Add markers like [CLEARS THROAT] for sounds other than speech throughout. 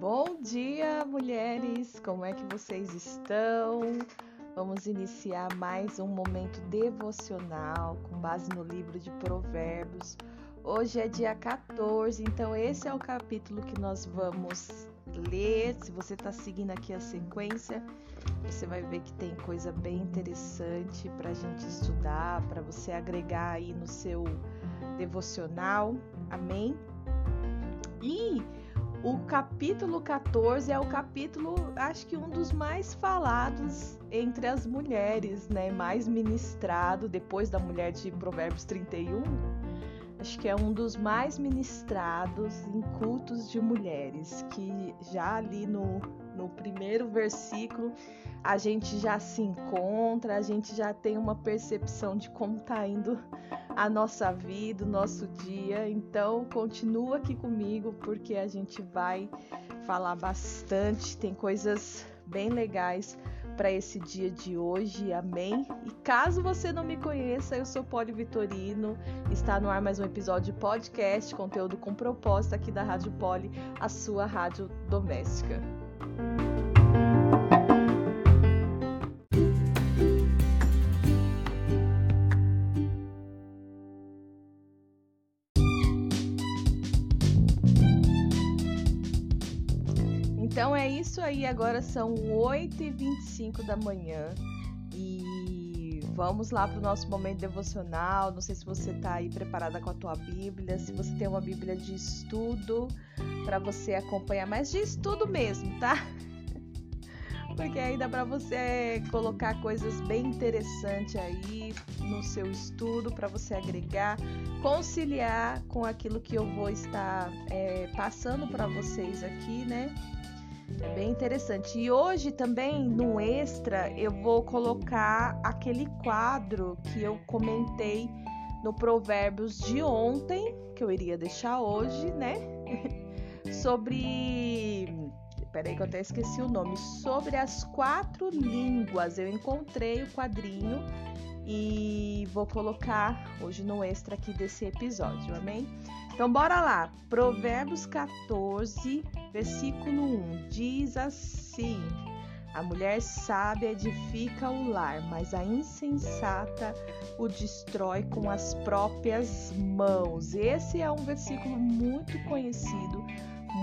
Bom dia, mulheres! Como é que vocês estão? Vamos iniciar mais um momento devocional com base no livro de Provérbios. Hoje é dia 14, então esse é o capítulo que nós vamos ler. Se você está seguindo aqui a sequência, você vai ver que tem coisa bem interessante para a gente estudar, para você agregar aí no seu devocional. Amém? E o capítulo 14 é o capítulo, acho que um dos mais falados entre as mulheres, né? Mais ministrado depois da mulher de Provérbios 31. Acho que é um dos mais ministrados em cultos de mulheres, que já ali no, no primeiro versículo a gente já se encontra, a gente já tem uma percepção de como está indo a nossa vida, o nosso dia. Então, continua aqui comigo porque a gente vai falar bastante, tem coisas bem legais para esse dia de hoje, amém? E caso você não me conheça, eu sou Poli Vitorino, está no ar mais um episódio de podcast, conteúdo com propósito aqui da Rádio Poli, a sua rádio doméstica. Isso aí, agora são 8h25 da manhã e vamos lá para o nosso momento devocional. Não sei se você está aí preparada com a tua Bíblia, se você tem uma Bíblia de estudo para você acompanhar, mas de estudo mesmo, tá? [LAUGHS] Porque aí dá para você colocar coisas bem interessantes aí no seu estudo para você agregar, conciliar com aquilo que eu vou estar é, passando para vocês aqui, né? É bem interessante. E hoje também no extra eu vou colocar aquele quadro que eu comentei no Provérbios de ontem, que eu iria deixar hoje, né? [LAUGHS] Sobre. Peraí que eu até esqueci o nome. Sobre as quatro línguas. Eu encontrei o quadrinho e vou colocar hoje no extra aqui desse episódio, amém? Então bora lá. Provérbios 14, versículo 1 diz assim: A mulher sábia edifica o lar, mas a insensata o destrói com as próprias mãos. Esse é um versículo muito conhecido,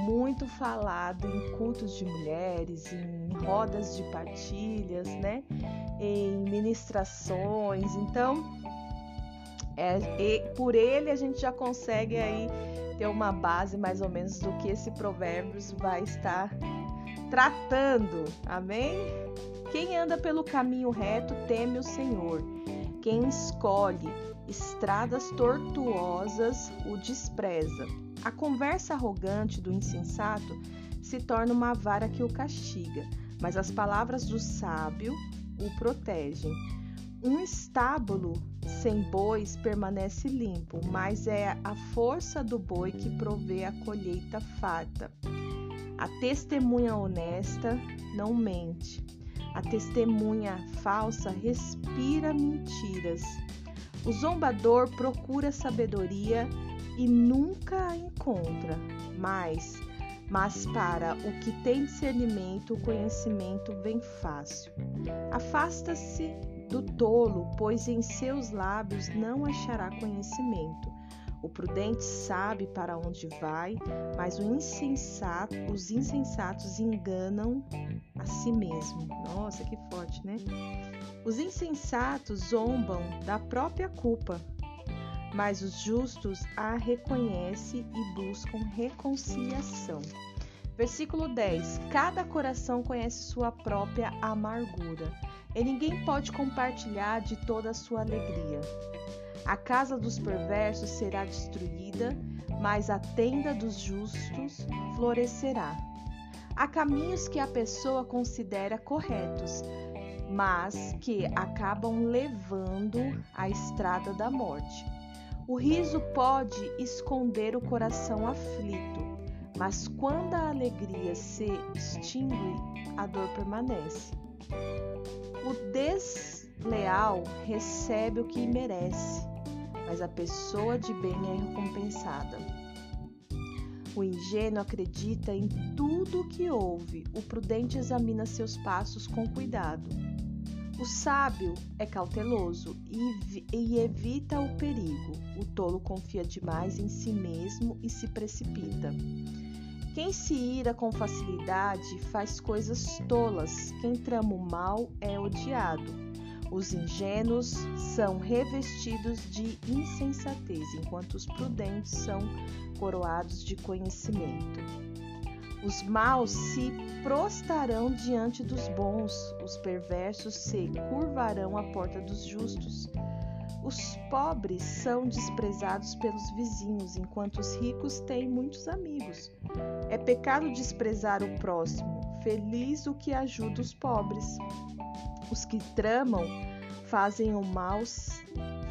muito falado em cultos de mulheres, em rodas de partilhas, né? Em ministrações. Então, é, por ele a gente já consegue aí ter uma base mais ou menos do que esse provérbios vai estar tratando. Amém? Quem anda pelo caminho reto teme o Senhor. Quem escolhe estradas tortuosas o despreza. A conversa arrogante do insensato se torna uma vara que o castiga, mas as palavras do sábio o protegem. Um estábulo sem bois permanece limpo, mas é a força do boi que provê a colheita farta. A testemunha honesta não mente. A testemunha falsa respira mentiras. O zombador procura sabedoria e nunca a encontra, mas mas para o que tem discernimento, o conhecimento vem fácil. Afasta-se do tolo, pois em seus lábios não achará conhecimento. O prudente sabe para onde vai, mas insensato, os insensatos enganam a si mesmo. Nossa, que forte, né? Os insensatos zombam da própria culpa, mas os justos a reconhecem e buscam reconciliação. Versículo 10: Cada coração conhece sua própria amargura e ninguém pode compartilhar de toda a sua alegria. A casa dos perversos será destruída, mas a tenda dos justos florescerá. Há caminhos que a pessoa considera corretos, mas que acabam levando à estrada da morte. O riso pode esconder o coração aflito, mas quando a alegria se extingue, a dor permanece. O desleal recebe o que merece, mas a pessoa de bem é recompensada. O ingênuo acredita em tudo o que ouve, o prudente examina seus passos com cuidado. O sábio é cauteloso e, evita o perigo. O tolo confia demais em si mesmo e se precipita. Quem se ira com facilidade faz coisas tolas. Quem trama o mal é odiado. Os ingênuos são revestidos de insensatez, enquanto os prudentes são coroados de conhecimento. Os maus se prostarão diante dos bons, os perversos se curvarão à porta dos justos. Os pobres são desprezados pelos vizinhos, enquanto os ricos têm muitos amigos. É pecado desprezar o próximo, feliz o que ajuda os pobres. Os que tramam fazem o mal,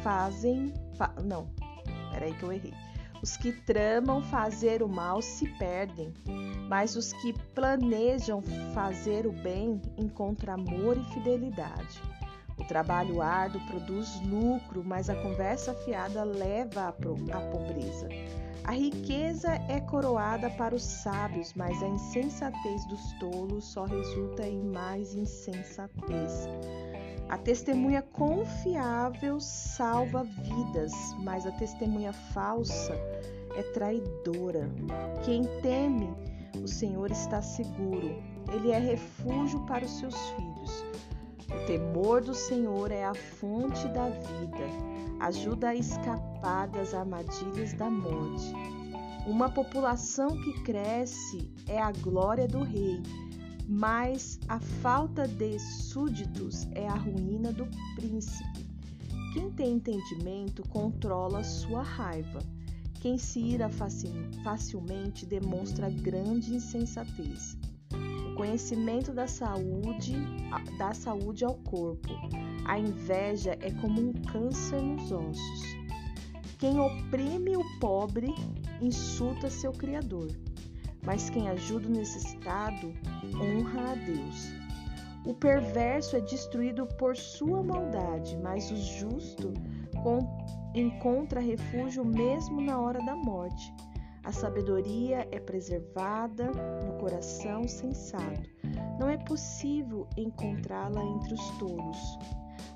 fazem. Fa, não, peraí que eu errei. Os que tramam fazer o mal se perdem, mas os que planejam fazer o bem encontram amor e fidelidade. O trabalho árduo produz lucro, mas a conversa fiada leva à pobreza. A riqueza é coroada para os sábios, mas a insensatez dos tolos só resulta em mais insensatez. A testemunha confiável salva vidas, mas a testemunha falsa é traidora. Quem teme o Senhor está seguro, ele é refúgio para os seus filhos. O temor do Senhor é a fonte da vida, ajuda a escapar das armadilhas da morte. Uma população que cresce é a glória do rei mas a falta de súditos é a ruína do príncipe. Quem tem entendimento controla sua raiva. Quem se ira facilmente demonstra grande insensatez. Conhecimento da saúde dá saúde ao corpo. A inveja é como um câncer nos ossos. Quem oprime o pobre insulta seu Criador mas quem ajuda o necessitado honra a Deus. O perverso é destruído por sua maldade, mas o justo encontra refúgio mesmo na hora da morte. A sabedoria é preservada no coração sensato. Não é possível encontrá-la entre os tolos.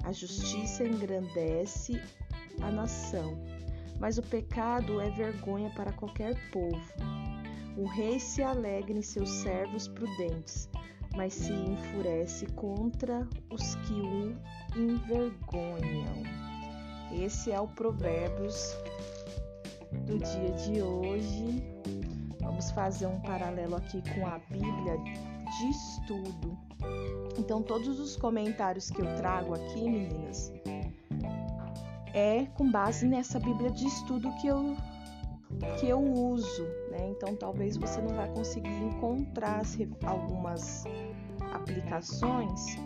A justiça engrandece a nação, mas o pecado é vergonha para qualquer povo. O rei se alegra em seus servos prudentes, mas se enfurece contra os que o envergonham. Esse é o Provérbios do dia de hoje. Vamos fazer um paralelo aqui com a Bíblia de estudo. Então, todos os comentários que eu trago aqui, meninas, é com base nessa Bíblia de estudo que eu que eu uso, né? Então talvez você não vai conseguir encontrar algumas aplicações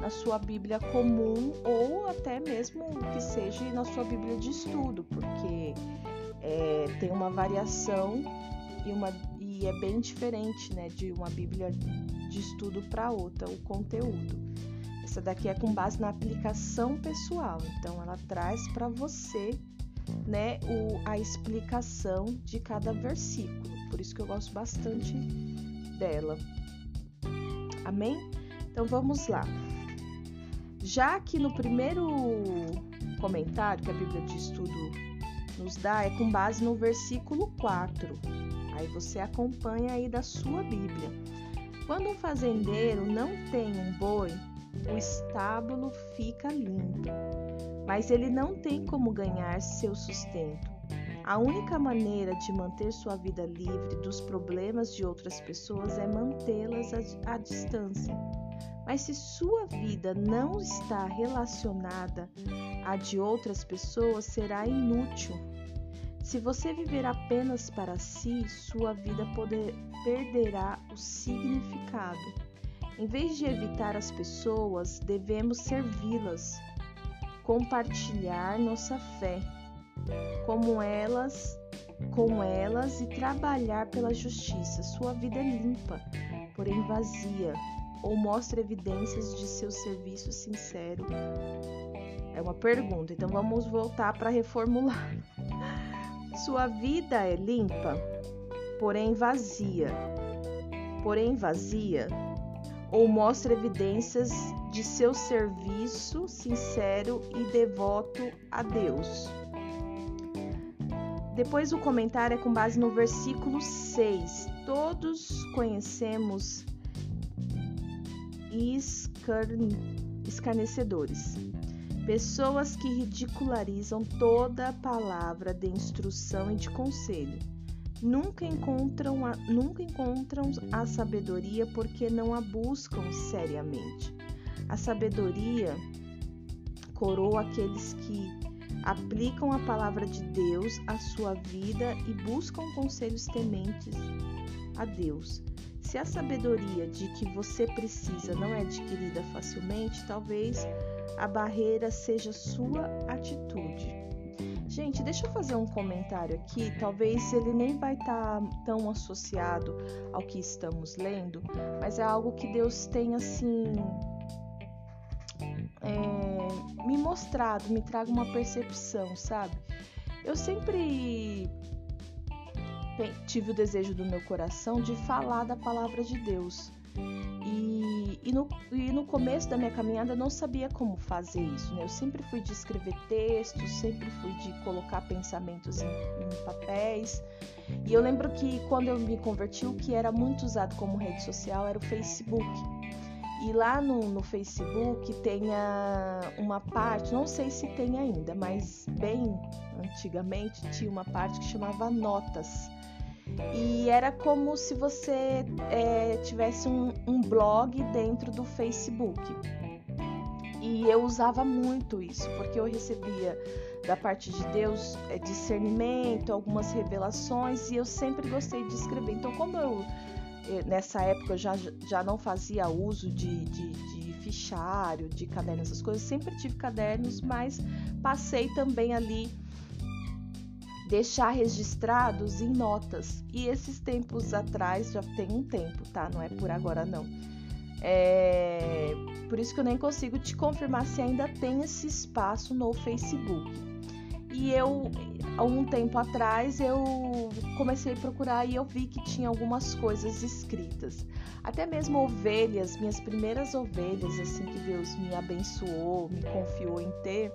na sua Bíblia comum ou até mesmo que seja na sua Bíblia de estudo, porque é, tem uma variação e, uma, e é bem diferente né, de uma Bíblia de estudo para outra, o conteúdo. Essa daqui é com base na aplicação pessoal, então ela traz para você né, o, a explicação de cada versículo. Por isso que eu gosto bastante dela. Amém? Então vamos lá. Já que no primeiro comentário que a Bíblia de Estudo nos dá é com base no versículo 4. Aí você acompanha aí da sua Bíblia. Quando um fazendeiro não tem um boi, o estábulo fica limpo mas ele não tem como ganhar seu sustento. A única maneira de manter sua vida livre dos problemas de outras pessoas é mantê-las à distância. Mas se sua vida não está relacionada à de outras pessoas, será inútil. Se você viver apenas para si, sua vida poder, perderá o significado. Em vez de evitar as pessoas, devemos servi-las compartilhar nossa fé como elas, com elas e trabalhar pela justiça. Sua vida é limpa, porém vazia, ou mostra evidências de seu serviço sincero É uma pergunta, então vamos voltar para reformular. [LAUGHS] Sua vida é limpa, porém vazia. Porém vazia, ou mostra evidências de seu serviço sincero e devoto a Deus. Depois o comentário é com base no versículo 6. Todos conhecemos escarnecedores, pessoas que ridicularizam toda palavra de instrução e de conselho. Nunca encontram a, nunca encontram a sabedoria porque não a buscam seriamente. A sabedoria coroa aqueles que aplicam a palavra de Deus à sua vida e buscam conselhos tementes a Deus. Se a sabedoria de que você precisa não é adquirida facilmente, talvez a barreira seja sua atitude. Gente, deixa eu fazer um comentário aqui. Talvez ele nem vai estar tá tão associado ao que estamos lendo, mas é algo que Deus tem assim é, me mostrado, me traga uma percepção, sabe? Eu sempre tive o desejo do meu coração de falar da palavra de Deus. E, e, no, e no começo da minha caminhada eu não sabia como fazer isso, né? Eu sempre fui de escrever textos, sempre fui de colocar pensamentos em, em papéis. E eu lembro que quando eu me converti, o que era muito usado como rede social era o Facebook. E lá no, no Facebook tem uma parte, não sei se tem ainda, mas bem antigamente tinha uma parte que chamava Notas. E era como se você é, tivesse um, um blog dentro do Facebook. E eu usava muito isso, porque eu recebia da parte de Deus é, discernimento, algumas revelações, e eu sempre gostei de escrever. Então, como eu nessa época eu já, já não fazia uso de, de, de fichário, de cadernos, essas coisas. Sempre tive cadernos, mas passei também ali deixar registrados em notas. E esses tempos atrás, já tem um tempo, tá? Não é por agora não. É... Por isso que eu nem consigo te confirmar se ainda tem esse espaço no Facebook. E eu, um tempo atrás, eu comecei a procurar e eu vi que tinha algumas coisas escritas. Até mesmo ovelhas, minhas primeiras ovelhas, assim que Deus me abençoou, me confiou em ter,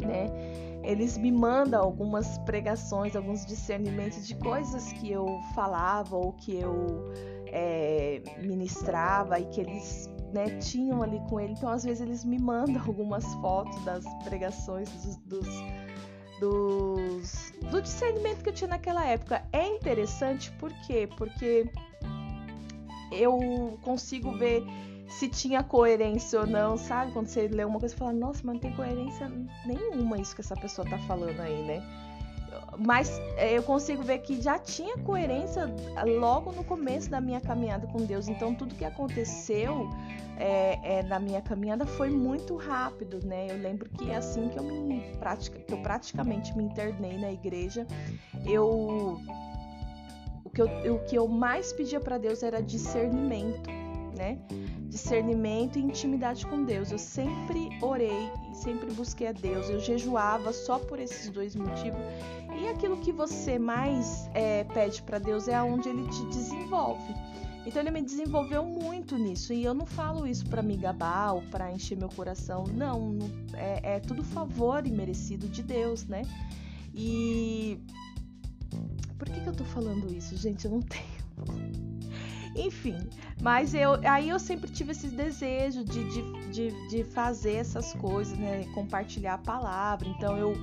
né? Eles me mandam algumas pregações, alguns discernimentos de coisas que eu falava ou que eu é, ministrava e que eles né, tinham ali com ele. Então, às vezes, eles me mandam [LAUGHS] algumas fotos das pregações dos, dos, dos, do discernimento que eu tinha naquela época. É interessante por quê? Porque eu consigo ver se tinha coerência ou não, sabe? Quando você lê uma coisa e fala, nossa, mas não tem coerência nenhuma isso que essa pessoa tá falando aí, né? mas é, eu consigo ver que já tinha coerência logo no começo da minha caminhada com Deus. Então tudo que aconteceu é, é, na minha caminhada foi muito rápido, né? Eu lembro que assim que eu me pratica, que eu praticamente me internei na igreja, eu o que eu, o que eu mais pedia para Deus era discernimento, né? Discernimento e intimidade com Deus. Eu sempre orei e sempre busquei a Deus. Eu jejuava só por esses dois motivos e aquilo que você mais é, pede para Deus é aonde Ele te desenvolve. Então ele me desenvolveu muito nisso e eu não falo isso para me gabar ou para encher meu coração, não, é, é, tudo favor e merecido de Deus, né? E por que, que eu tô falando isso, gente? Eu não [LAUGHS] tenho. Enfim, mas eu aí eu sempre tive esse desejo de, de, de, de fazer essas coisas, né? Compartilhar a palavra. Então eu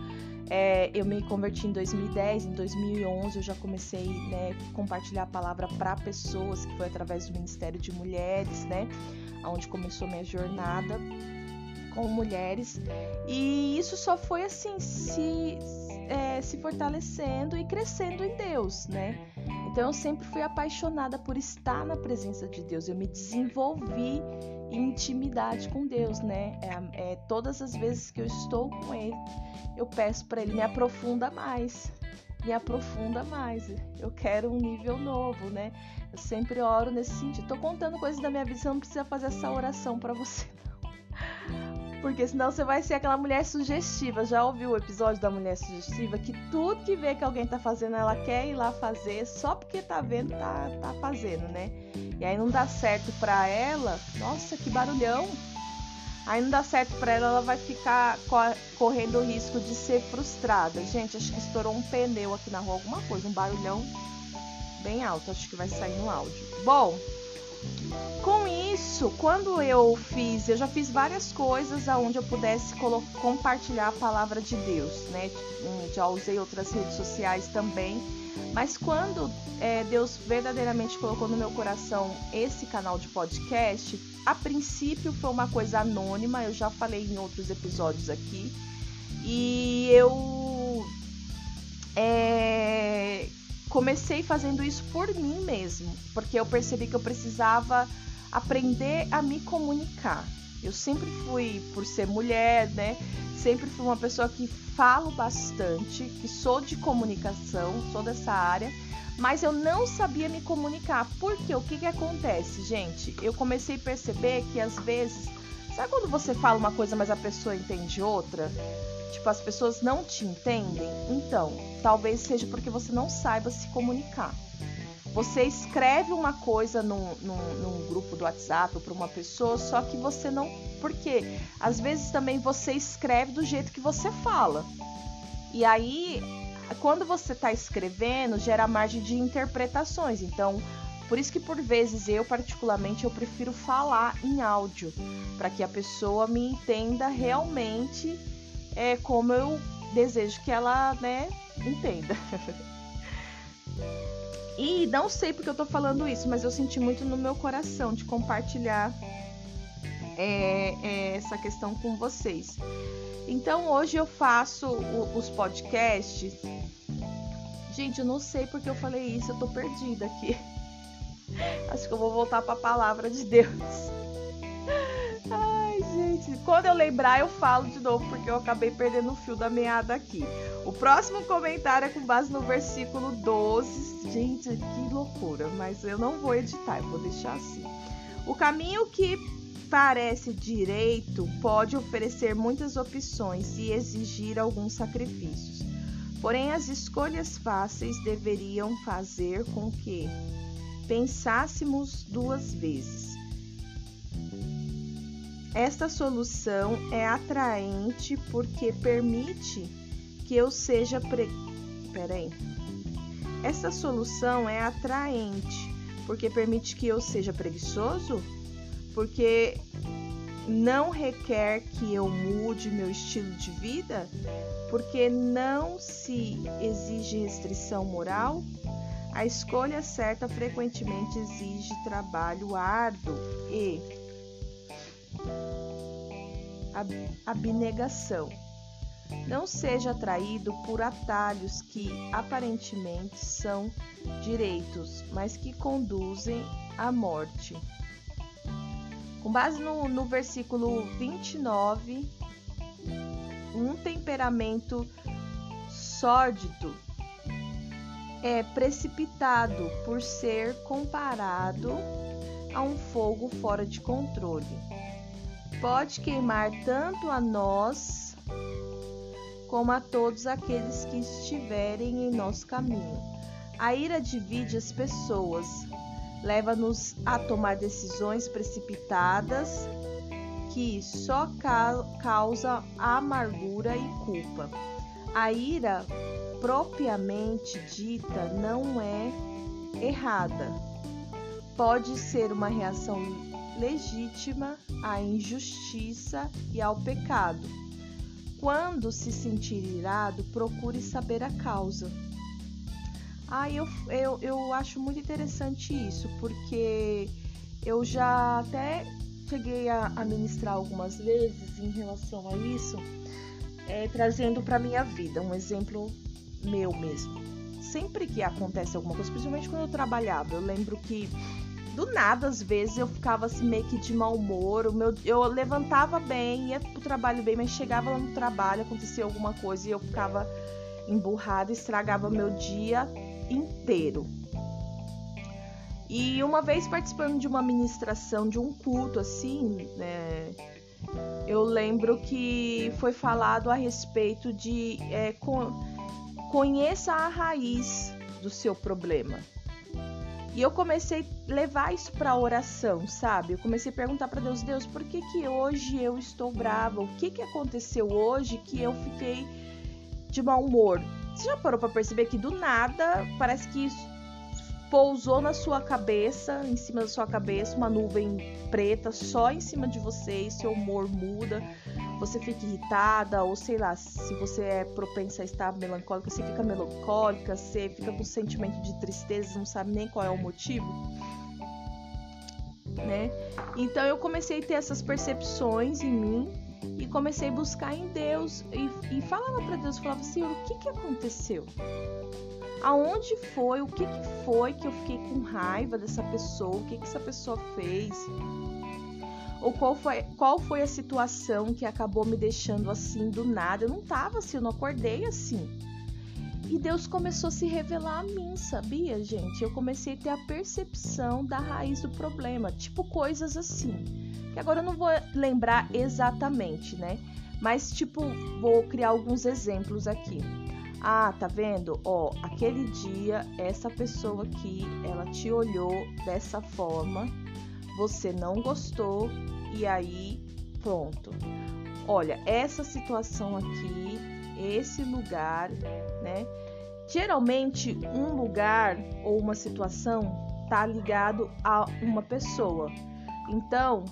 é, eu me converti em 2010, em 2011 eu já comecei né, compartilhar a palavra para pessoas, que foi através do Ministério de Mulheres, né, onde começou minha jornada com mulheres. E isso só foi assim, se, é, se fortalecendo e crescendo em Deus, né? Então eu sempre fui apaixonada por estar na presença de Deus. Eu me desenvolvi em intimidade com Deus, né? É, é todas as vezes que eu estou com Ele, eu peço para Ele me aprofunda mais, me aprofunda mais. Eu quero um nível novo, né? Eu sempre oro nesse sentido. Tô contando coisas da minha vida, você não precisa fazer essa oração para você. Porque senão você vai ser aquela mulher sugestiva. Já ouviu o episódio da mulher sugestiva? Que tudo que vê que alguém tá fazendo, ela quer ir lá fazer, só porque tá vendo, tá, tá fazendo, né? E aí não dá certo pra ela. Nossa, que barulhão! Aí não dá certo pra ela, ela vai ficar correndo o risco de ser frustrada. Gente, acho que estourou um pneu aqui na rua, alguma coisa, um barulhão bem alto. Acho que vai sair no áudio. Bom, com isso, quando eu fiz, eu já fiz várias coisas aonde eu pudesse compartilhar a palavra de Deus, né? Hum, já usei outras redes sociais também, mas quando é, Deus verdadeiramente colocou no meu coração esse canal de podcast, a princípio foi uma coisa anônima, eu já falei em outros episódios aqui, e eu é, comecei fazendo isso por mim mesmo, porque eu percebi que eu precisava aprender a me comunicar. Eu sempre fui, por ser mulher, né? Sempre fui uma pessoa que falo bastante, que sou de comunicação, sou dessa área, mas eu não sabia me comunicar. Porque o que, que acontece, gente? Eu comecei a perceber que às vezes, sabe quando você fala uma coisa, mas a pessoa entende outra? Tipo, as pessoas não te entendem? Então, talvez seja porque você não saiba se comunicar. Você escreve uma coisa num, num, num grupo do WhatsApp ou para uma pessoa, só que você não. Porque às vezes também você escreve do jeito que você fala. E aí, quando você está escrevendo, gera margem de interpretações. Então, por isso que por vezes eu particularmente eu prefiro falar em áudio, para que a pessoa me entenda realmente é, como eu desejo que ela, né, entenda. [LAUGHS] E não sei porque eu tô falando isso, mas eu senti muito no meu coração de compartilhar é, é, essa questão com vocês. Então hoje eu faço o, os podcasts. Gente, eu não sei porque eu falei isso, eu tô perdida aqui. [LAUGHS] Acho que eu vou voltar para a palavra de Deus. [LAUGHS] Ai, gente, quando eu lembrar eu falo de novo porque eu acabei perdendo o fio da meada aqui. O próximo comentário é com base no versículo 12. Gente, que loucura, mas eu não vou editar, eu vou deixar assim. O caminho que parece direito pode oferecer muitas opções e exigir alguns sacrifícios. Porém, as escolhas fáceis deveriam fazer com que pensássemos duas vezes. Esta solução é atraente porque permite que eu seja pre... Peraí. Essa solução é atraente porque permite que eu seja preguiçoso? Porque não requer que eu mude meu estilo de vida? Porque não se exige restrição moral? A escolha certa frequentemente exige trabalho árduo e abnegação. Não seja atraído por atalhos que aparentemente são direitos, mas que conduzem à morte. Com base no, no versículo 29, um temperamento sórdido é precipitado por ser comparado a um fogo fora de controle. Pode queimar tanto a nós como a todos aqueles que estiverem em nosso caminho. A ira divide as pessoas, leva-nos a tomar decisões precipitadas que só causa amargura e culpa. A ira propriamente dita não é errada. Pode ser uma reação legítima à injustiça e ao pecado quando se sentir irado, procure saber a causa. Ah, eu, eu, eu acho muito interessante isso, porque eu já até cheguei a, a ministrar algumas vezes em relação a isso, é, trazendo para minha vida um exemplo meu mesmo. Sempre que acontece alguma coisa, principalmente quando eu trabalhava, eu lembro que do nada, às vezes, eu ficava assim meio que de mau humor. O meu, eu levantava bem, ia pro trabalho bem, mas chegava lá no trabalho, acontecia alguma coisa e eu ficava emburrada, estragava meu dia inteiro. E uma vez participando de uma ministração de um culto assim, né, eu lembro que foi falado a respeito de é, con conheça a raiz do seu problema. E eu comecei a levar isso para oração, sabe? Eu comecei a perguntar para Deus, Deus, por que que hoje eu estou brava? O que que aconteceu hoje que eu fiquei de mau humor? Você já parou para perceber que do nada parece que isso pousou na sua cabeça, em cima da sua cabeça, uma nuvem preta só em cima de você e seu humor muda, você fica irritada, ou sei lá, se você é propensa a estar melancólica, você fica melancólica, você fica com sentimento de tristeza, não sabe nem qual é o motivo. Né? Então eu comecei a ter essas percepções em mim e comecei a buscar em Deus e, e falava para Deus, falava Senhor, o que que aconteceu? Aonde foi, o que, que foi que eu fiquei com raiva dessa pessoa, o que, que essa pessoa fez, ou qual foi, qual foi a situação que acabou me deixando assim do nada. Eu não tava assim, eu não acordei assim. E Deus começou a se revelar a mim, sabia, gente? Eu comecei a ter a percepção da raiz do problema, tipo coisas assim. Que agora eu não vou lembrar exatamente, né? Mas, tipo, vou criar alguns exemplos aqui. Ah, tá vendo? Ó, aquele dia essa pessoa aqui, ela te olhou dessa forma, você não gostou e aí pronto. Olha, essa situação aqui, esse lugar, né? Geralmente um lugar ou uma situação tá ligado a uma pessoa. Então,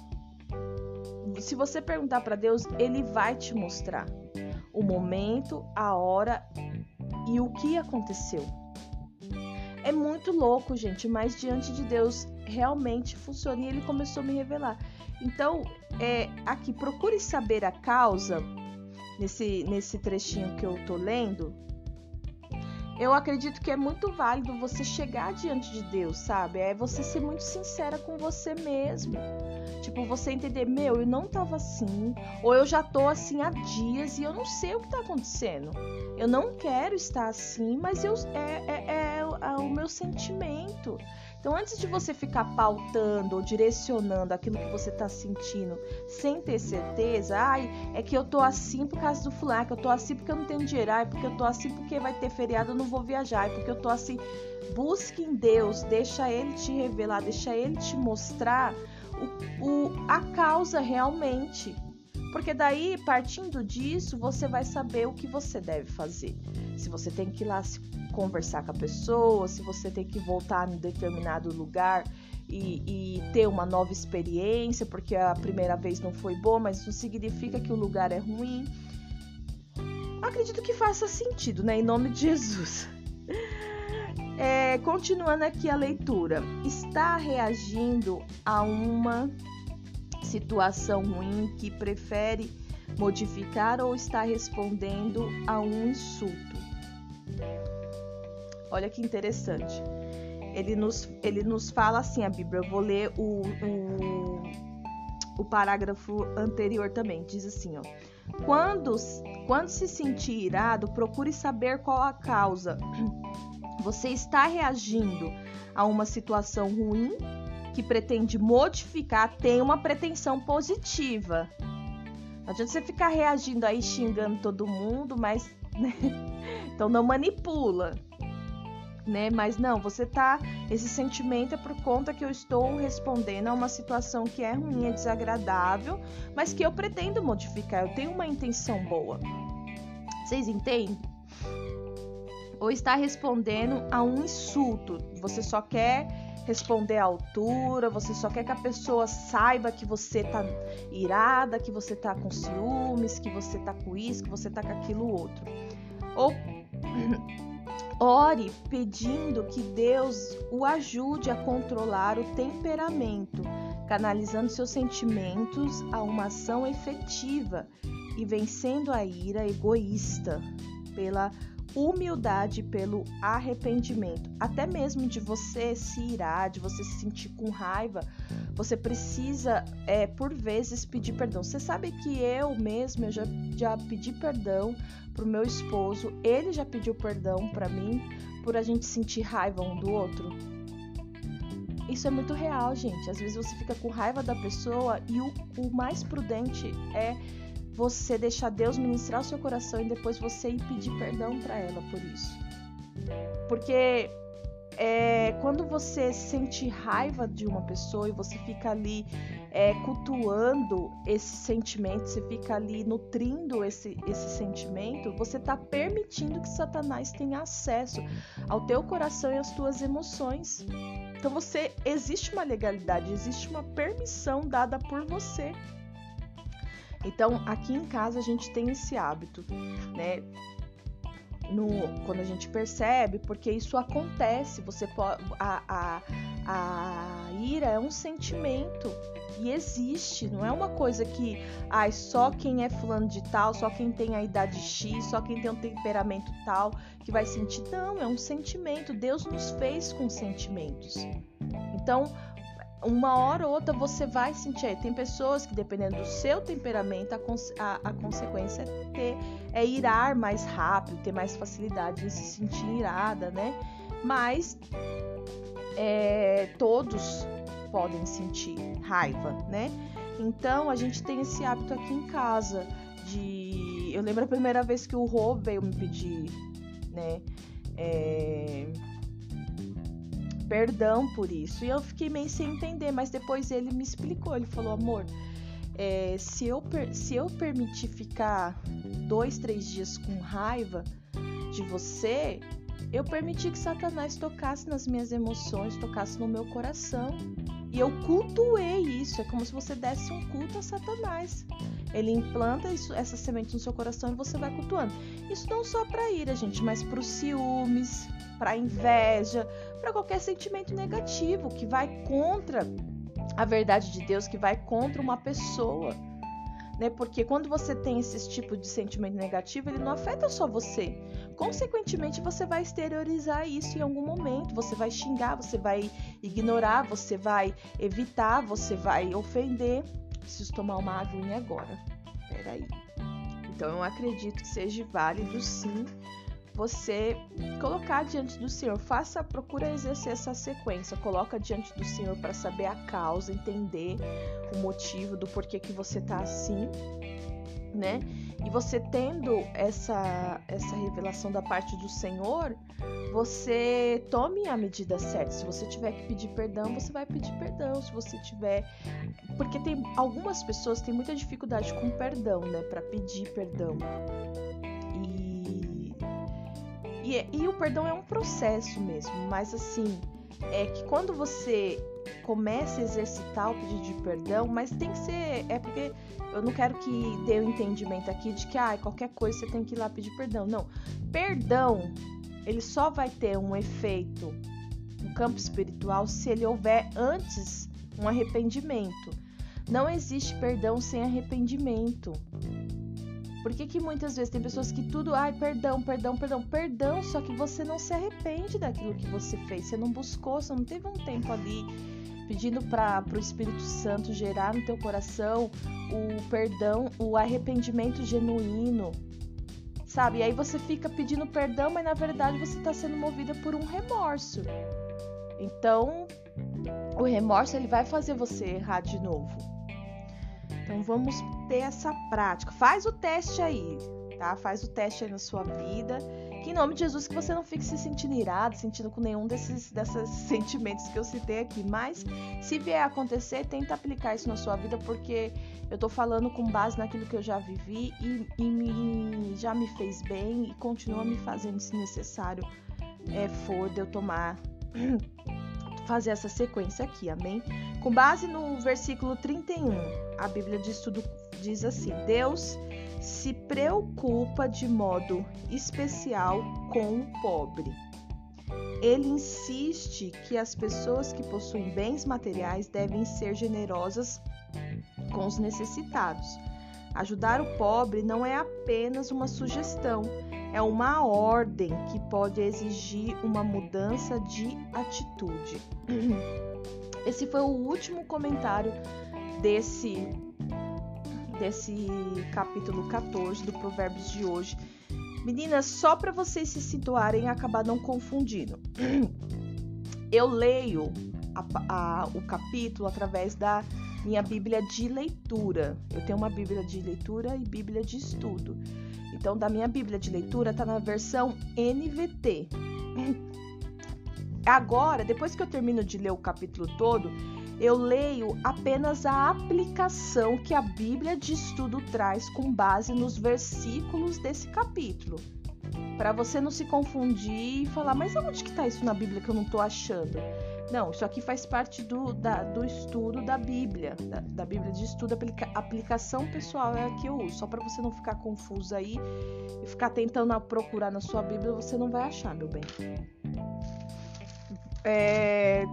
se você perguntar para Deus, ele vai te mostrar o momento, a hora e o que aconteceu. É muito louco, gente, mas diante de Deus realmente funciona e ele começou a me revelar. Então, é, aqui, procure saber a causa nesse, nesse trechinho que eu tô lendo. Eu acredito que é muito válido você chegar diante de Deus, sabe? É você ser muito sincera com você mesmo. Tipo, você entender, meu, eu não tava assim, ou eu já tô assim há dias e eu não sei o que tá acontecendo. Eu não quero estar assim, mas eu, é, é, é, é o meu sentimento. Então, antes de você ficar pautando ou direcionando aquilo que você tá sentindo sem ter certeza, ai, é que eu tô assim por causa do fulano, é que eu tô assim porque eu não tenho dinheiro, ai, é porque eu tô assim porque vai ter feriado, eu não vou viajar, é porque eu tô assim. Busque em Deus, deixa Ele te revelar, deixa Ele te mostrar o, o, a causa realmente. Porque daí, partindo disso, você vai saber o que você deve fazer. Se você tem que ir lá conversar com a pessoa, se você tem que voltar em determinado lugar e, e, ter uma nova experiência, porque a primeira vez não foi boa, mas não significa que o lugar é ruim. Acredito que faça sentido, né? Em nome de Jesus. É, continuando aqui a leitura, está reagindo a uma situação ruim que prefere modificar ou está respondendo a um insulto? Olha que interessante. Ele nos, ele nos fala assim, a Bíblia, eu vou ler o, o, o parágrafo anterior também, diz assim, ó. Quando, quando se sentir irado, procure saber qual a causa você está reagindo a uma situação ruim que pretende modificar, tem uma pretensão positiva. Não adianta você ficar reagindo aí xingando todo mundo, mas né? [LAUGHS] então não manipula, né? Mas não, você tá esse sentimento é por conta que eu estou respondendo a uma situação que é ruim, é desagradável, mas que eu pretendo modificar. Eu tenho uma intenção boa. Vocês entendem? ou está respondendo a um insulto. Você só quer responder à altura, você só quer que a pessoa saiba que você tá irada, que você tá com ciúmes, que você tá com isso, que você tá com aquilo outro. Ou [CLEARS THROAT] ore pedindo que Deus o ajude a controlar o temperamento, canalizando seus sentimentos a uma ação efetiva e vencendo a ira egoísta pela humildade pelo arrependimento. Até mesmo de você se irar, de você se sentir com raiva, você precisa, é, por vezes, pedir perdão. Você sabe que eu mesmo eu já, já pedi perdão pro meu esposo, ele já pediu perdão para mim por a gente sentir raiva um do outro. isso é muito real, gente. Às vezes você fica com raiva da pessoa e o, o mais prudente é você deixar Deus ministrar o seu coração e depois você ir pedir perdão para ela por isso. Porque é, quando você sente raiva de uma pessoa e você fica ali é, cultuando esse sentimento, você fica ali nutrindo esse, esse sentimento, você está permitindo que Satanás tenha acesso ao teu coração e às tuas emoções. Então você existe uma legalidade, existe uma permissão dada por você. Então aqui em casa a gente tem esse hábito, né? no, quando a gente percebe, porque isso acontece, você pode, a, a, a ira é um sentimento e existe, não é uma coisa que ai, só quem é fulano de tal, só quem tem a idade X, só quem tem um temperamento tal que vai sentir. Não, é um sentimento. Deus nos fez com sentimentos. Então, uma hora ou outra você vai sentir. Tem pessoas que, dependendo do seu temperamento, a, a, a consequência é, ter, é irar mais rápido, ter mais facilidade em se sentir irada, né? Mas é, todos podem sentir raiva, né? Então a gente tem esse hábito aqui em casa de. Eu lembro a primeira vez que o Rô veio me pedir, né? É perdão por isso. E eu fiquei meio sem entender, mas depois ele me explicou. Ele falou: amor, é, se, eu se eu permitir ficar dois, três dias com raiva de você, eu permiti que Satanás tocasse nas minhas emoções, tocasse no meu coração. E eu cultuei isso. É como se você desse um culto a Satanás. Ele implanta isso, essa semente no seu coração e você vai cultuando. Isso não só para ira, gente, mas para os ciúmes, para inveja, para qualquer sentimento negativo que vai contra a verdade de Deus, que vai contra uma pessoa. Né? Porque quando você tem esse tipo de sentimento negativo, ele não afeta só você. Consequentemente, você vai exteriorizar isso em algum momento. Você vai xingar, você vai ignorar, você vai evitar, você vai ofender. Preciso tomar uma aguinha agora. Peraí. Então, eu acredito que seja válido sim você colocar diante do Senhor. Faça, procura exercer essa sequência. Coloca diante do Senhor para saber a causa, entender o motivo do porquê que você tá assim, né? E você tendo essa essa revelação da parte do Senhor, você tome a medida certa. Se você tiver que pedir perdão, você vai pedir perdão. Se você tiver, porque tem algumas pessoas têm muita dificuldade com perdão, né, para pedir perdão. E, e o perdão é um processo mesmo, mas assim, é que quando você começa a exercitar o pedido de perdão, mas tem que ser. É porque eu não quero que dê o um entendimento aqui de que ah, qualquer coisa você tem que ir lá pedir perdão. Não. Perdão, ele só vai ter um efeito no campo espiritual se ele houver antes um arrependimento. Não existe perdão sem arrependimento. Por que, que muitas vezes tem pessoas que tudo, ai, perdão, perdão, perdão, perdão, só que você não se arrepende daquilo que você fez, você não buscou, você não teve um tempo ali pedindo para o Espírito Santo gerar no teu coração o perdão, o arrependimento genuíno, sabe? E aí você fica pedindo perdão, mas na verdade você está sendo movida por um remorso. Então, o remorso ele vai fazer você errar de novo. Então vamos ter essa prática. Faz o teste aí, tá? Faz o teste aí na sua vida. Que em nome de Jesus que você não fique se sentindo irado, sentindo com nenhum desses, desses [LAUGHS] sentimentos que eu citei aqui. Mas se vier a acontecer, tenta aplicar isso na sua vida, porque eu tô falando com base naquilo que eu já vivi e, e me, já me fez bem e continua me fazendo se necessário é, for de eu tomar fazer essa sequência aqui, amém? Com base no versículo 31, a Bíblia diz tudo diz assim: Deus se preocupa de modo especial com o pobre. Ele insiste que as pessoas que possuem bens materiais devem ser generosas com os necessitados. Ajudar o pobre não é apenas uma sugestão, é uma ordem que pode exigir uma mudança de atitude. [CLEARS THROAT] Esse foi o último comentário desse desse capítulo 14 do Provérbios de hoje. Meninas, só para vocês se situarem e acabar não confundindo. [CLEARS THROAT] Eu leio a, a, o capítulo através da minha Bíblia de leitura. Eu tenho uma Bíblia de leitura e Bíblia de estudo. Então, da minha Bíblia de leitura está na versão NVT. Agora, depois que eu termino de ler o capítulo todo, eu leio apenas a aplicação que a Bíblia de estudo traz com base nos versículos desse capítulo. Para você não se confundir e falar, mas onde que está isso na Bíblia que eu não estou achando? Não, isso aqui faz parte do, da, do estudo da Bíblia, da, da, Bíblia de estudo, aplica, aplicação pessoal é a que eu uso, só para você não ficar confuso aí e ficar tentando procurar na sua Bíblia, você não vai achar, meu bem. É,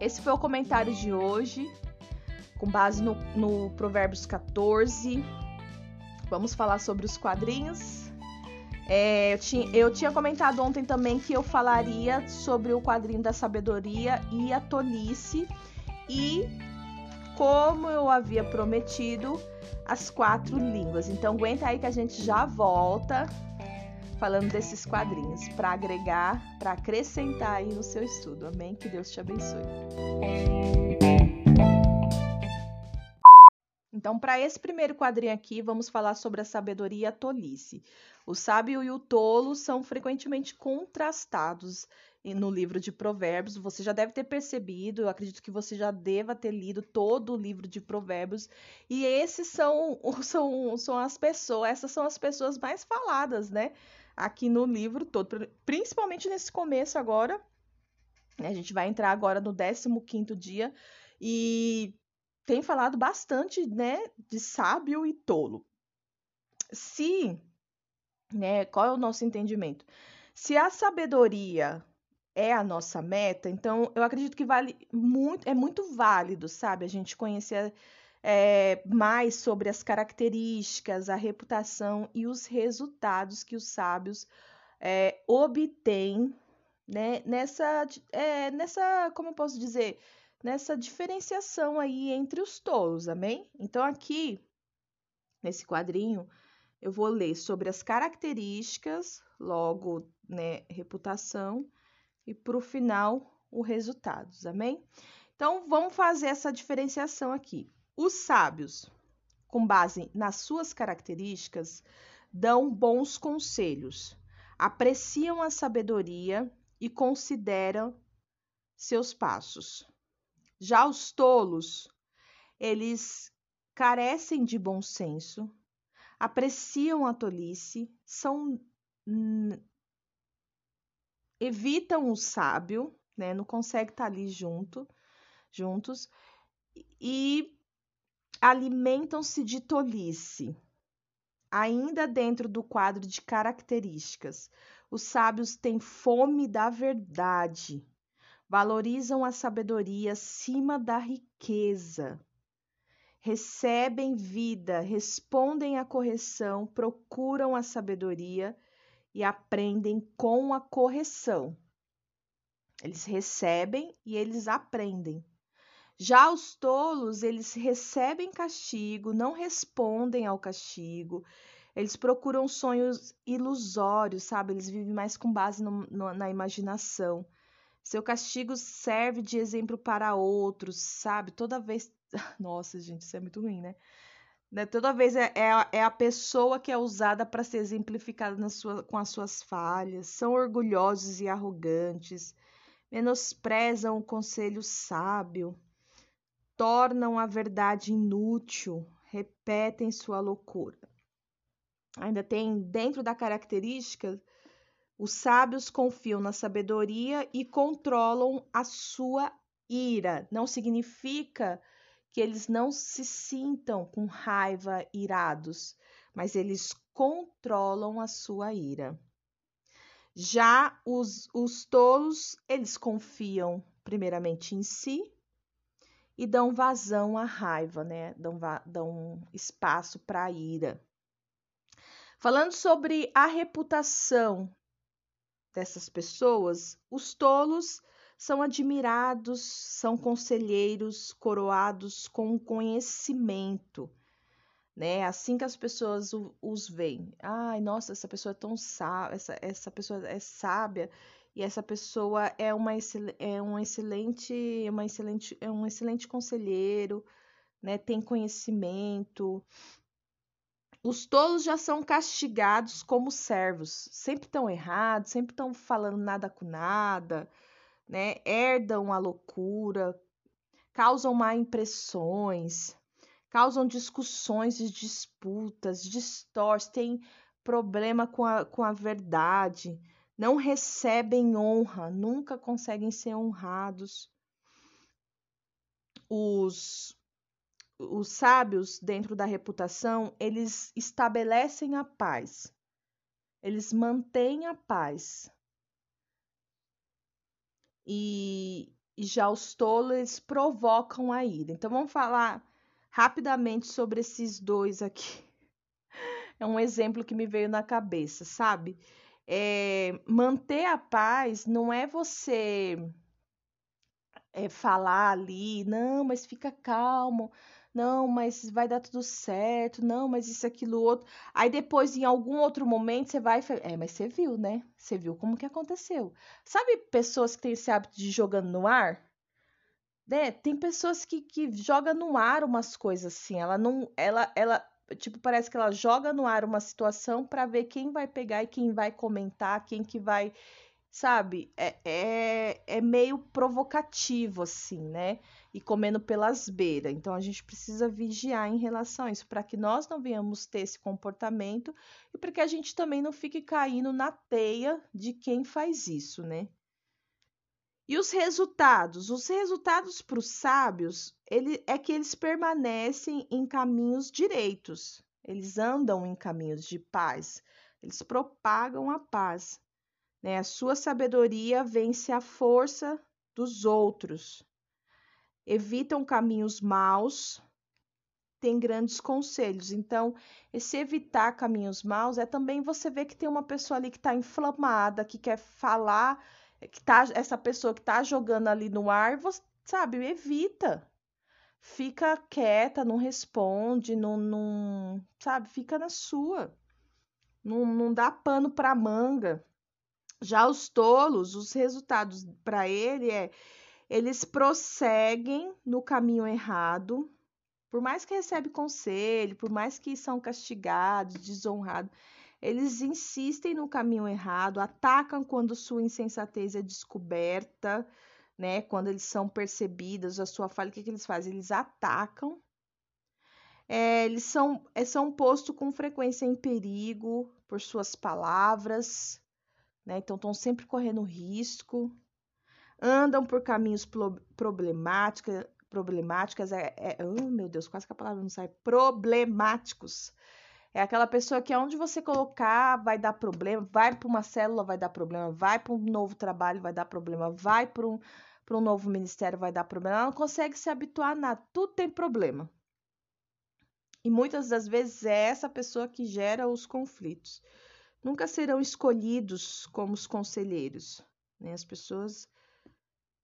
esse foi o comentário de hoje, com base no, no Provérbios 14. Vamos falar sobre os quadrinhos. É, eu, tinha, eu tinha comentado ontem também que eu falaria sobre o quadrinho da sabedoria e a tolice. E, como eu havia prometido, as quatro línguas. Então, aguenta aí que a gente já volta falando desses quadrinhos para agregar, para acrescentar aí no seu estudo. Amém? Que Deus te abençoe. Então, para esse primeiro quadrinho aqui, vamos falar sobre a sabedoria e a tolice. O sábio e o tolo são frequentemente contrastados no livro de Provérbios. Você já deve ter percebido, eu acredito que você já deva ter lido todo o livro de Provérbios. E esses são, [LAUGHS] são, são as pessoas, essas são as pessoas mais faladas, né? aqui no livro todo, principalmente nesse começo agora. Né, a gente vai entrar agora no 15 dia e tem falado bastante, né, de sábio e tolo. Se, né, qual é o nosso entendimento? Se a sabedoria é a nossa meta, então eu acredito que vale muito, é muito válido, sabe, a gente conhecer é, mais sobre as características, a reputação e os resultados que os sábios é, obtêm né, nessa, é, nessa, como eu posso dizer, nessa diferenciação aí entre os tolos, amém? Então aqui nesse quadrinho eu vou ler sobre as características, logo, né, reputação e para o final os resultados, amém? Então vamos fazer essa diferenciação aqui. Os sábios, com base nas suas características, dão bons conselhos, apreciam a sabedoria e consideram seus passos. Já os tolos, eles carecem de bom senso, apreciam a tolice, são evitam o sábio, né? Não consegue estar ali junto, juntos e alimentam-se de tolice. Ainda dentro do quadro de características, os sábios têm fome da verdade, valorizam a sabedoria acima da riqueza, recebem vida, respondem à correção, procuram a sabedoria e aprendem com a correção. Eles recebem e eles aprendem. Já os tolos, eles recebem castigo, não respondem ao castigo, eles procuram sonhos ilusórios, sabe? Eles vivem mais com base no, no, na imaginação. Seu castigo serve de exemplo para outros, sabe? Toda vez. [LAUGHS] Nossa, gente, isso é muito ruim, né? né? Toda vez é, é, a, é a pessoa que é usada para ser exemplificada sua, com as suas falhas. São orgulhosos e arrogantes, menosprezam o conselho sábio tornam a verdade inútil, repetem sua loucura. Ainda tem dentro da característica, os sábios confiam na sabedoria e controlam a sua ira. Não significa que eles não se sintam com raiva, irados, mas eles controlam a sua ira. Já os, os tolos, eles confiam primeiramente em si e dão vazão à raiva, né? Dão, dão espaço para a ira. Falando sobre a reputação dessas pessoas, os tolos são admirados, são conselheiros coroados com conhecimento. né? Assim que as pessoas os veem. Ai, nossa, essa pessoa é tão sábia, essa, essa pessoa é sábia e essa pessoa é uma é um excelente, uma excelente, é um excelente conselheiro, né? Tem conhecimento. Os tolos já são castigados como servos, sempre estão errados, sempre estão falando nada com nada, né? Herdam a loucura, causam má impressões, causam discussões e disputas, distorcem, problema com a, com a verdade, não recebem honra, nunca conseguem ser honrados. Os, os sábios, dentro da reputação, eles estabelecem a paz, eles mantêm a paz. E, e já os tolos provocam a ira. Então vamos falar rapidamente sobre esses dois aqui. [LAUGHS] É um exemplo que me veio na cabeça, sabe? É, manter a paz não é você é, falar ali, não, mas fica calmo, não, mas vai dar tudo certo, não, mas isso, aquilo, outro. Aí depois, em algum outro momento, você vai. É, mas você viu, né? Você viu como que aconteceu. Sabe pessoas que têm esse hábito de jogando no ar? Né? Tem pessoas que, que jogam no ar umas coisas assim. Ela não. Ela, ela, tipo, parece que ela joga no ar uma situação para ver quem vai pegar e quem vai comentar, quem que vai. Sabe? É, é, é meio provocativo, assim, né? E comendo pelas beiras. Então a gente precisa vigiar em relação a isso, para que nós não venhamos ter esse comportamento e para que a gente também não fique caindo na teia de quem faz isso, né? E os resultados? Os resultados para os sábios ele, é que eles permanecem em caminhos direitos, eles andam em caminhos de paz, eles propagam a paz. Né? A sua sabedoria vence a força dos outros, evitam caminhos maus, têm grandes conselhos. Então, esse evitar caminhos maus é também você ver que tem uma pessoa ali que está inflamada, que quer falar que tá, essa pessoa que tá jogando ali no ar, você, sabe, evita. Fica quieta, não responde, não, não sabe, fica na sua. Não, não dá pano para manga. Já os tolos, os resultados para ele é eles prosseguem no caminho errado, por mais que recebe conselho, por mais que são castigados, desonrados, eles insistem no caminho errado, atacam quando sua insensatez é descoberta, né? Quando eles são percebidos, a sua falha, o que, que eles fazem? Eles atacam. É, eles são, é, são postos com frequência em perigo por suas palavras, né? Então estão sempre correndo risco. Andam por caminhos problemáticos, problemáticas, é, é, oh meu Deus, quase que a palavra não sai, problemáticos, é aquela pessoa que aonde você colocar vai dar problema, vai para uma célula vai dar problema, vai para um novo trabalho vai dar problema, vai para um, um novo ministério vai dar problema. Ela não consegue se habituar a nada, tudo tem problema. E muitas das vezes é essa pessoa que gera os conflitos. Nunca serão escolhidos como os conselheiros. Né? As pessoas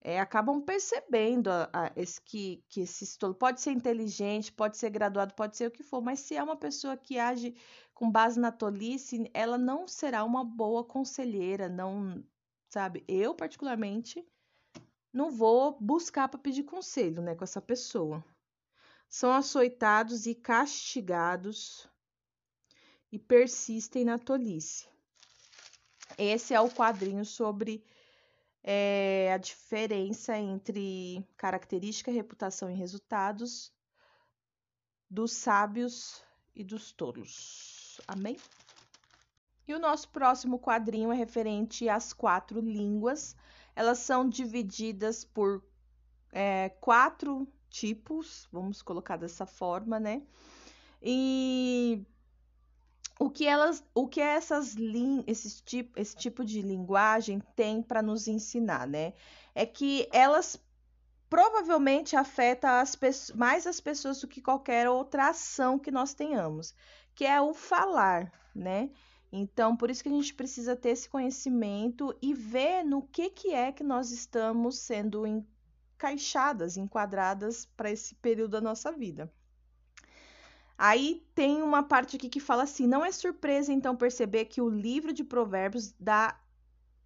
é, acabam percebendo a, a, esse, que, que esse estolo pode ser inteligente, pode ser graduado, pode ser o que for, mas se é uma pessoa que age com base na tolice, ela não será uma boa conselheira, não, sabe? Eu, particularmente, não vou buscar para pedir conselho, né, com essa pessoa. São açoitados e castigados e persistem na tolice. Esse é o quadrinho sobre é a diferença entre característica, reputação e resultados dos sábios e dos tolos. Amém? E o nosso próximo quadrinho é referente às quatro línguas. Elas são divididas por é, quatro tipos, vamos colocar dessa forma, né? E o que elas, o que essas esse tipo, esse tipo de linguagem tem para nos ensinar, né? É que elas provavelmente afetam as mais as pessoas do que qualquer outra ação que nós tenhamos, que é o falar, né? Então, por isso que a gente precisa ter esse conhecimento e ver no que, que é que nós estamos sendo encaixadas, enquadradas para esse período da nossa vida. Aí tem uma parte aqui que fala assim: não é surpresa então perceber que o livro de Provérbios dá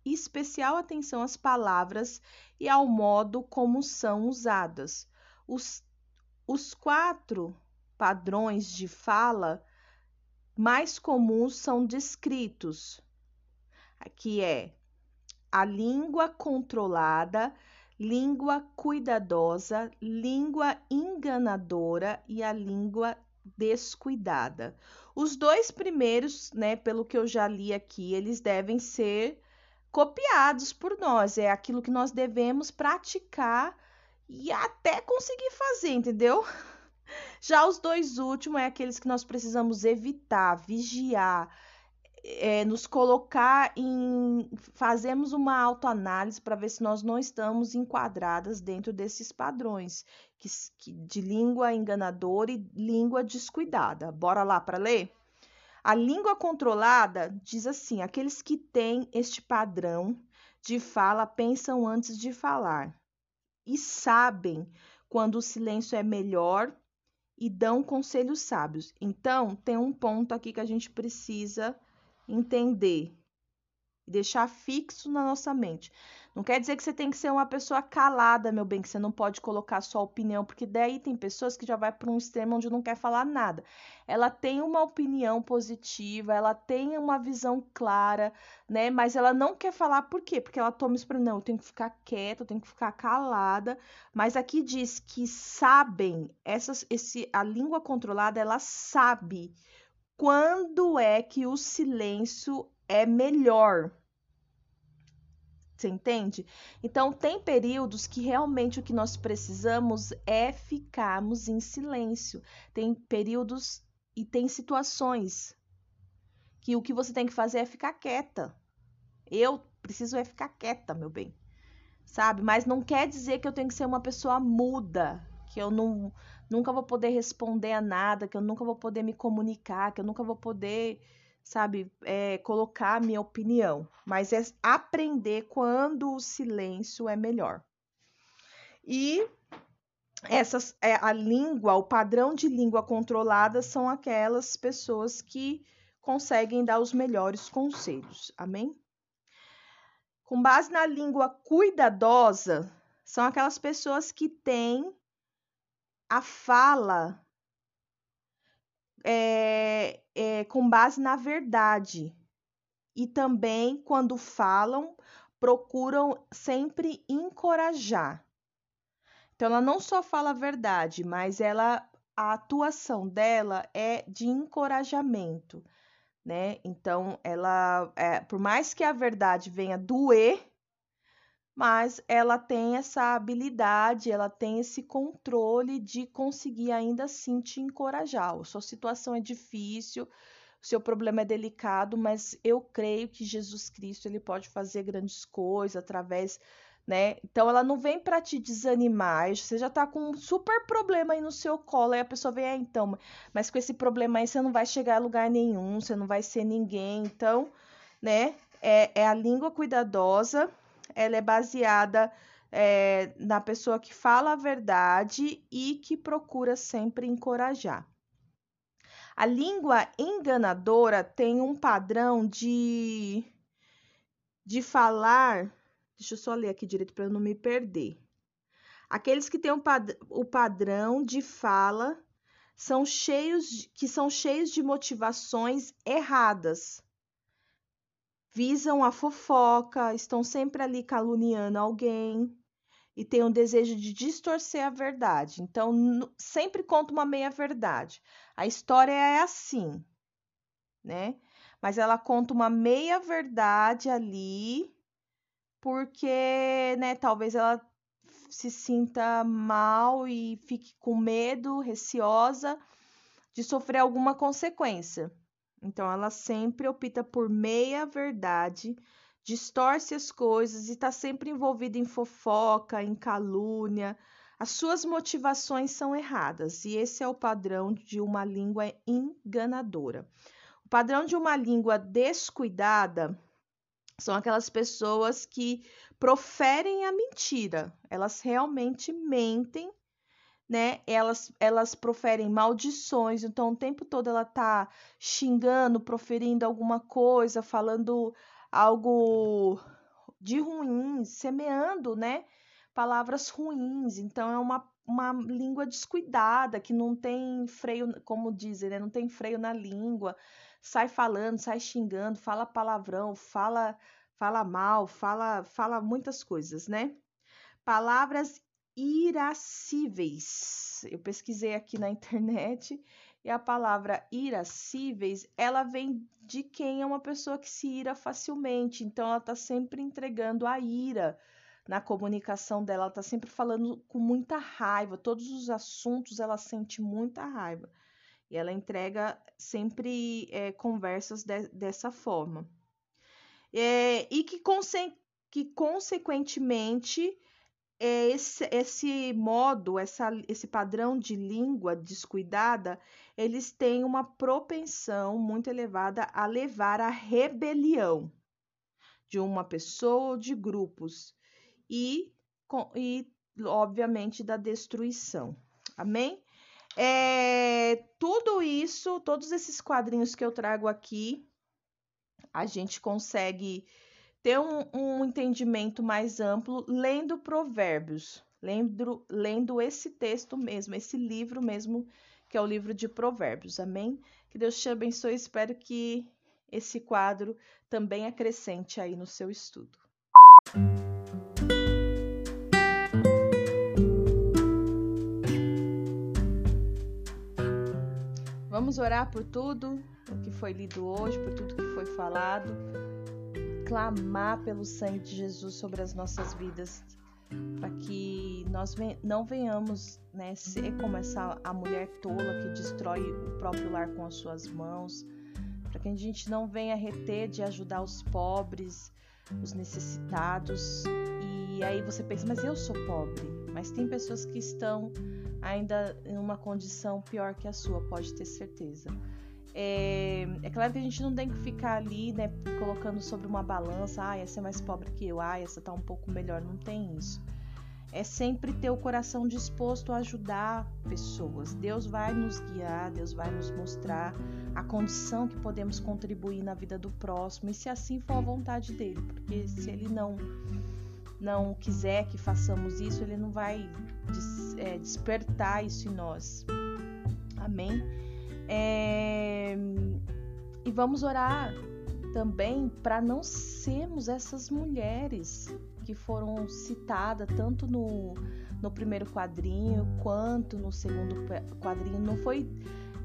especial atenção às palavras e ao modo como são usadas. Os, os quatro padrões de fala mais comuns são descritos, que é a língua controlada, língua cuidadosa, língua enganadora e a língua descuidada. Os dois primeiros, né, pelo que eu já li aqui, eles devem ser copiados por nós, é aquilo que nós devemos praticar e até conseguir fazer, entendeu? [LAUGHS] Já os dois últimos é aqueles que nós precisamos evitar, vigiar, é, nos colocar em. Fazemos uma autoanálise para ver se nós não estamos enquadradas dentro desses padrões que, que, de língua enganadora e língua descuidada. Bora lá para ler? A língua controlada diz assim: aqueles que têm este padrão de fala pensam antes de falar e sabem quando o silêncio é melhor e dão conselhos sábios. Então, tem um ponto aqui que a gente precisa entender e deixar fixo na nossa mente. Não quer dizer que você tem que ser uma pessoa calada, meu bem, que você não pode colocar sua opinião, porque daí tem pessoas que já vai para um extremo onde não quer falar nada. Ela tem uma opinião positiva, ela tem uma visão clara, né? Mas ela não quer falar por quê? Porque ela toma isso para não, eu tenho que ficar quieta, eu tenho que ficar calada. Mas aqui diz que sabem, essas, esse, a língua controlada, ela sabe quando é que o silêncio é melhor. Você entende? Então, tem períodos que realmente o que nós precisamos é ficarmos em silêncio. Tem períodos e tem situações que o que você tem que fazer é ficar quieta. Eu preciso é ficar quieta, meu bem. Sabe? Mas não quer dizer que eu tenho que ser uma pessoa muda, que eu não nunca vou poder responder a nada, que eu nunca vou poder me comunicar, que eu nunca vou poder sabe, é, colocar a minha opinião, mas é aprender quando o silêncio é melhor. E essas, é, a língua, o padrão de língua controlada são aquelas pessoas que conseguem dar os melhores conselhos. Amém? Com base na língua cuidadosa, são aquelas pessoas que têm a fala é, é, com base na verdade. E também, quando falam, procuram sempre encorajar. Então, ela não só fala a verdade, mas ela a atuação dela é de encorajamento, né? Então, ela, é, por mais que a verdade venha doer, mas ela tem essa habilidade, ela tem esse controle de conseguir ainda assim te encorajar. A sua situação é difícil, o seu problema é delicado, mas eu creio que Jesus Cristo ele pode fazer grandes coisas através, né? Então ela não vem para te desanimar. Você já tá com um super problema aí no seu colo, aí a pessoa vem, ah, então, mas com esse problema aí você não vai chegar a lugar nenhum, você não vai ser ninguém. Então, né? É, é a língua cuidadosa ela é baseada é, na pessoa que fala a verdade e que procura sempre encorajar. A língua enganadora tem um padrão de, de falar. Deixa eu só ler aqui direito para eu não me perder. Aqueles que têm um pad, o padrão de fala são cheios que são cheios de motivações erradas visam a fofoca, estão sempre ali caluniando alguém e têm um desejo de distorcer a verdade. Então, sempre conta uma meia-verdade. A história é assim, né? Mas ela conta uma meia-verdade ali, porque, né, talvez ela se sinta mal e fique com medo, receosa de sofrer alguma consequência. Então, ela sempre opta por meia verdade, distorce as coisas e está sempre envolvida em fofoca, em calúnia. As suas motivações são erradas e esse é o padrão de uma língua enganadora. O padrão de uma língua descuidada são aquelas pessoas que proferem a mentira, elas realmente mentem né? Elas, elas proferem maldições, então o tempo todo ela tá xingando, proferindo alguma coisa, falando algo de ruim, semeando, né? Palavras ruins. Então é uma, uma língua descuidada, que não tem freio, como dizem, né? Não tem freio na língua. Sai falando, sai xingando, fala palavrão, fala fala mal, fala fala muitas coisas, né? Palavras irascíveis. Eu pesquisei aqui na internet e a palavra irascíveis, ela vem de quem é uma pessoa que se ira facilmente. Então ela está sempre entregando a ira na comunicação dela, ela está sempre falando com muita raiva. Todos os assuntos ela sente muita raiva. E ela entrega sempre é, conversas de, dessa forma. É, e que, conse que, consequentemente, é esse, esse modo, essa, esse padrão de língua descuidada, eles têm uma propensão muito elevada a levar à rebelião de uma pessoa ou de grupos e, e obviamente, da destruição. Amém? É, tudo isso, todos esses quadrinhos que eu trago aqui, a gente consegue ter um, um entendimento mais amplo lendo Provérbios, lendo, lendo esse texto mesmo, esse livro mesmo, que é o livro de Provérbios. Amém? Que Deus te abençoe. Espero que esse quadro também acrescente aí no seu estudo. Vamos orar por tudo o que foi lido hoje, por tudo que foi falado clamar pelo sangue de Jesus sobre as nossas vidas, para que nós não venhamos né, ser como essa a mulher tola que destrói o próprio lar com as suas mãos, para que a gente não venha reter de ajudar os pobres, os necessitados. E aí você pensa, mas eu sou pobre. Mas tem pessoas que estão ainda em uma condição pior que a sua, pode ter certeza. É, é, claro que a gente não tem que ficar ali, né, colocando sobre uma balança, ah, essa é mais pobre que eu, ah, essa tá um pouco melhor. Não tem isso. É sempre ter o coração disposto a ajudar pessoas. Deus vai nos guiar, Deus vai nos mostrar a condição que podemos contribuir na vida do próximo, e se assim for a vontade dele, porque se ele não não quiser que façamos isso, ele não vai des, é, despertar isso em nós. Amém? É... E vamos orar também para não sermos essas mulheres que foram citadas tanto no, no primeiro quadrinho quanto no segundo quadrinho. Não foi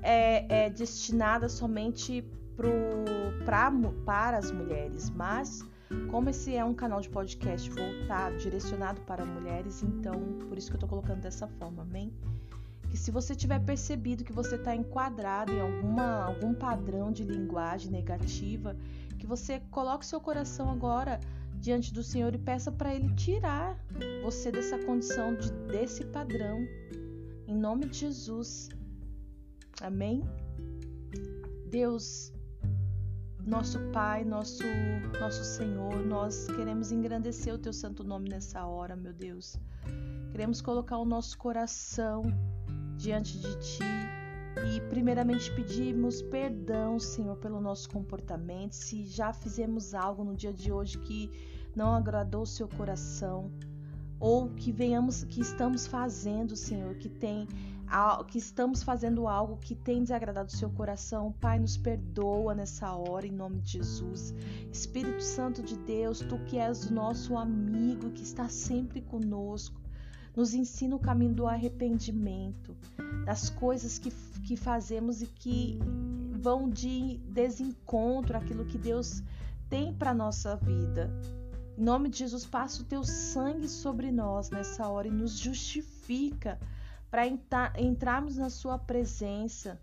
é, é, destinada somente pro, pra, para as mulheres, mas como esse é um canal de podcast voltado, direcionado para mulheres, então por isso que eu tô colocando dessa forma, amém? Que se você tiver percebido que você está enquadrado em alguma, algum padrão de linguagem negativa, que você coloque seu coração agora diante do Senhor e peça para Ele tirar você dessa condição, de, desse padrão. Em nome de Jesus. Amém? Deus, nosso Pai, nosso, nosso Senhor, nós queremos engrandecer o Teu santo nome nessa hora, meu Deus. Queremos colocar o nosso coração diante de Ti e, primeiramente, pedimos perdão, Senhor, pelo nosso comportamento. Se já fizemos algo no dia de hoje que não agradou o Seu coração, ou que venhamos, que estamos fazendo, Senhor, que tem que estamos fazendo algo que tem desagradado o seu coração, Pai, nos perdoa nessa hora, em nome de Jesus. Espírito Santo de Deus, tu que és o nosso amigo, que está sempre conosco, nos ensina o caminho do arrependimento, das coisas que, que fazemos e que vão de desencontro àquilo que Deus tem para nossa vida. Em nome de Jesus, passa o teu sangue sobre nós nessa hora e nos justifica para entrarmos na sua presença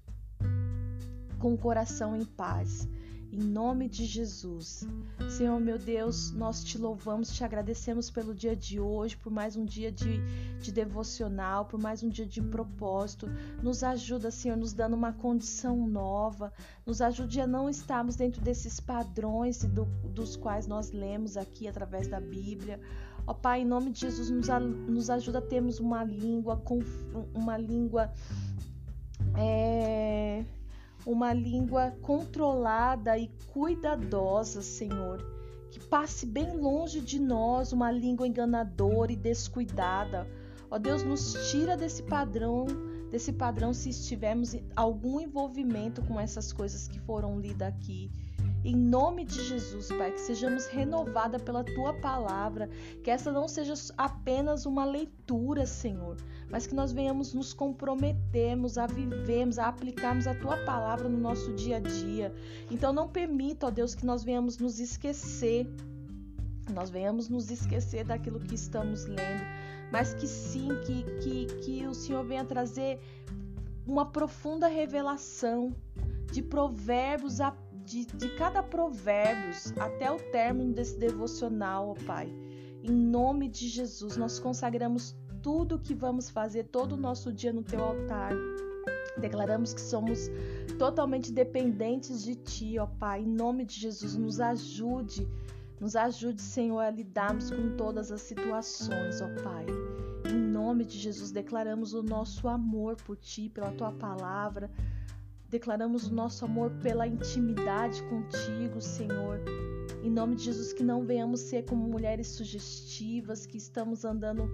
com o coração em paz. Em nome de Jesus. Senhor meu Deus, nós te louvamos, te agradecemos pelo dia de hoje, por mais um dia de, de devocional, por mais um dia de propósito. Nos ajuda, Senhor, nos dando uma condição nova, nos ajude a não estarmos dentro desses padrões do, dos quais nós lemos aqui através da Bíblia. Ó Pai, em nome de Jesus, nos, nos ajuda a termos uma língua, uma língua. É uma língua controlada e cuidadosa, Senhor, que passe bem longe de nós uma língua enganadora e descuidada. Ó Deus, nos tira desse padrão, desse padrão se estivermos algum envolvimento com essas coisas que foram lidas aqui. Em nome de Jesus, Pai, que sejamos renovadas pela tua palavra, que essa não seja apenas uma leitura, Senhor, mas que nós venhamos nos comprometermos a vivermos, a aplicarmos a tua palavra no nosso dia a dia. Então não permita, ó Deus, que nós venhamos nos esquecer, nós venhamos nos esquecer daquilo que estamos lendo, mas que sim, que, que, que o Senhor venha trazer uma profunda revelação de provérbios a de, de cada provérbios até o término desse devocional, ó Pai. Em nome de Jesus, nós consagramos tudo o que vamos fazer todo o nosso dia no teu altar. Declaramos que somos totalmente dependentes de Ti, ó Pai. Em nome de Jesus, nos ajude, nos ajude, Senhor, a lidarmos com todas as situações, ó Pai. Em nome de Jesus, declaramos o nosso amor por Ti, pela Tua palavra. Declaramos o nosso amor pela intimidade contigo, Senhor. Em nome de Jesus, que não venhamos ser como mulheres sugestivas, que estamos andando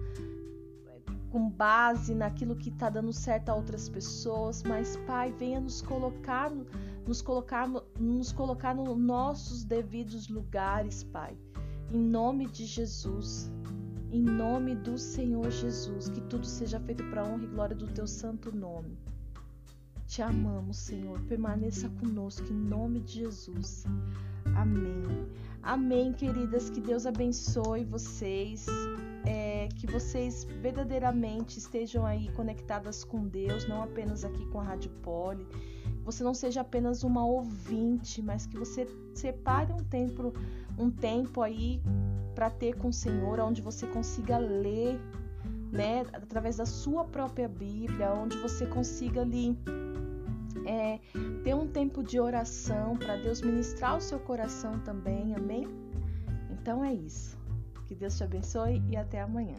eh, com base naquilo que está dando certo a outras pessoas, mas Pai, venha nos colocar, nos colocar, nos colocar nos nossos devidos lugares, Pai. Em nome de Jesus, em nome do Senhor Jesus, que tudo seja feito para a honra e glória do teu santo nome. Te amamos, Senhor. Permaneça conosco em nome de Jesus. Amém. Amém, queridas. Que Deus abençoe vocês. É, que vocês verdadeiramente estejam aí conectadas com Deus, não apenas aqui com a Rádio Poli. Você não seja apenas uma ouvinte, mas que você separe um tempo, um tempo aí para ter com o Senhor, onde você consiga ler, né, através da sua própria Bíblia, onde você consiga ali é, ter um tempo de oração para Deus ministrar o seu coração também, amém? Então é isso. Que Deus te abençoe e até amanhã.